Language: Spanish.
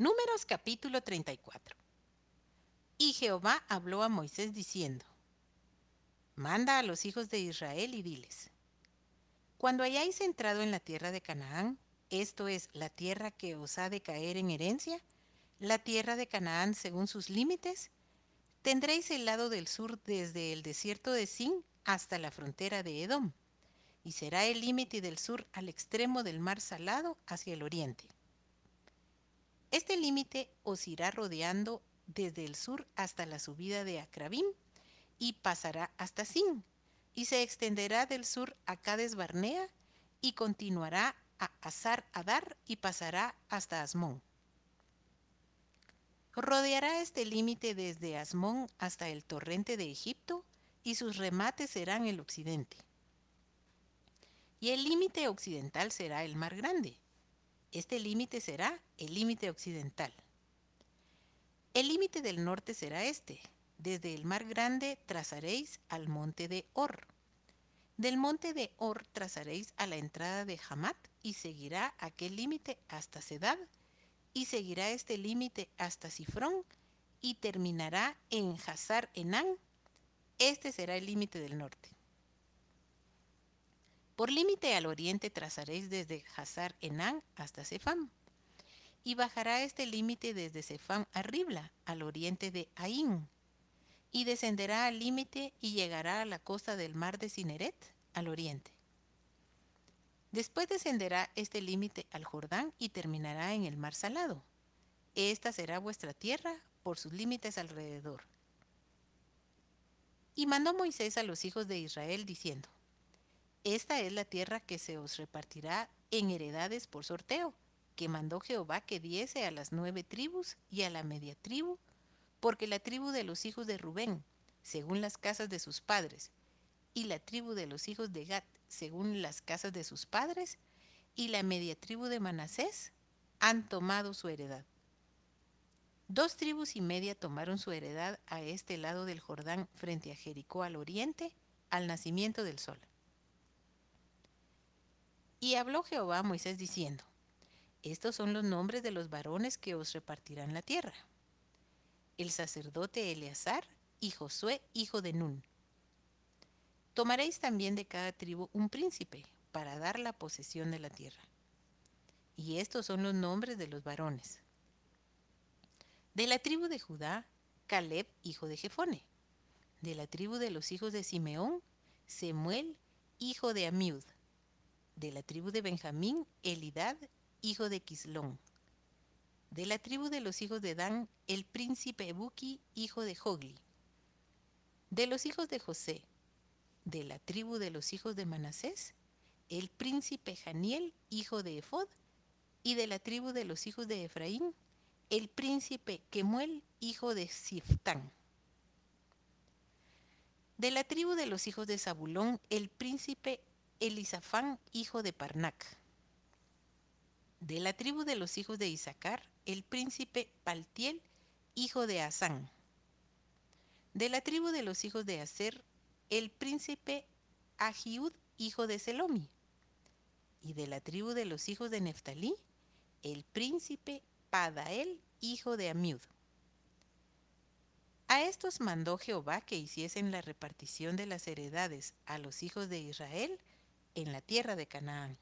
Números capítulo 34. Y Jehová habló a Moisés diciendo, Manda a los hijos de Israel y diles, Cuando hayáis entrado en la tierra de Canaán, esto es, la tierra que os ha de caer en herencia, la tierra de Canaán según sus límites, tendréis el lado del sur desde el desierto de Sin hasta la frontera de Edom, y será el límite del sur al extremo del mar salado hacia el oriente. Este límite os irá rodeando desde el sur hasta la subida de Acrabim y pasará hasta Sin, y se extenderá del sur a Cades Barnea y continuará a Azar Adar y pasará hasta Asmón. Rodeará este límite desde Asmón hasta el torrente de Egipto y sus remates serán el occidente. Y el límite occidental será el mar grande, este límite será el límite occidental. El límite del norte será este. Desde el mar grande trazaréis al monte de Or. Del monte de Or trazaréis a la entrada de Hamat y seguirá aquel límite hasta Sedad y seguirá este límite hasta Sifrón y terminará en Hazar Enán. Este será el límite del norte. Por límite al oriente trazaréis desde Hazar Enán hasta Sefam, y bajará este límite desde Sefam a Ribla, al oriente de Ain, y descenderá al límite y llegará a la costa del mar de Cineret, al oriente. Después descenderá este límite al Jordán y terminará en el mar salado. Esta será vuestra tierra por sus límites alrededor. Y mandó Moisés a los hijos de Israel diciendo, esta es la tierra que se os repartirá en heredades por sorteo, que mandó Jehová que diese a las nueve tribus y a la media tribu, porque la tribu de los hijos de Rubén, según las casas de sus padres, y la tribu de los hijos de Gad, según las casas de sus padres, y la media tribu de Manasés, han tomado su heredad. Dos tribus y media tomaron su heredad a este lado del Jordán frente a Jericó al oriente, al nacimiento del sol. Y habló Jehová a Moisés diciendo, Estos son los nombres de los varones que os repartirán la tierra. El sacerdote Eleazar y Josué, hijo de Nun. Tomaréis también de cada tribu un príncipe para dar la posesión de la tierra. Y estos son los nombres de los varones. De la tribu de Judá, Caleb, hijo de Jefone. De la tribu de los hijos de Simeón, Semuel, hijo de Amiud de la tribu de Benjamín, Elidad, hijo de Quislón. De la tribu de los hijos de Dan, el príncipe Buki, hijo de Jogli. De los hijos de José, de la tribu de los hijos de Manasés, el príncipe Janiel, hijo de Efod, y de la tribu de los hijos de Efraín, el príncipe Kemuel, hijo de Siftán. De la tribu de los hijos de Zabulón, el príncipe Elisafán, hijo de Parnac. De la tribu de los hijos de Isaacar, el príncipe Paltiel, hijo de Asán. De la tribu de los hijos de Aser, el príncipe Ahiud, hijo de Selomi. Y de la tribu de los hijos de Neftalí, el príncipe Padael, hijo de Amiud. A estos mandó Jehová que hiciesen la repartición de las heredades a los hijos de Israel en la tierra de Canaán.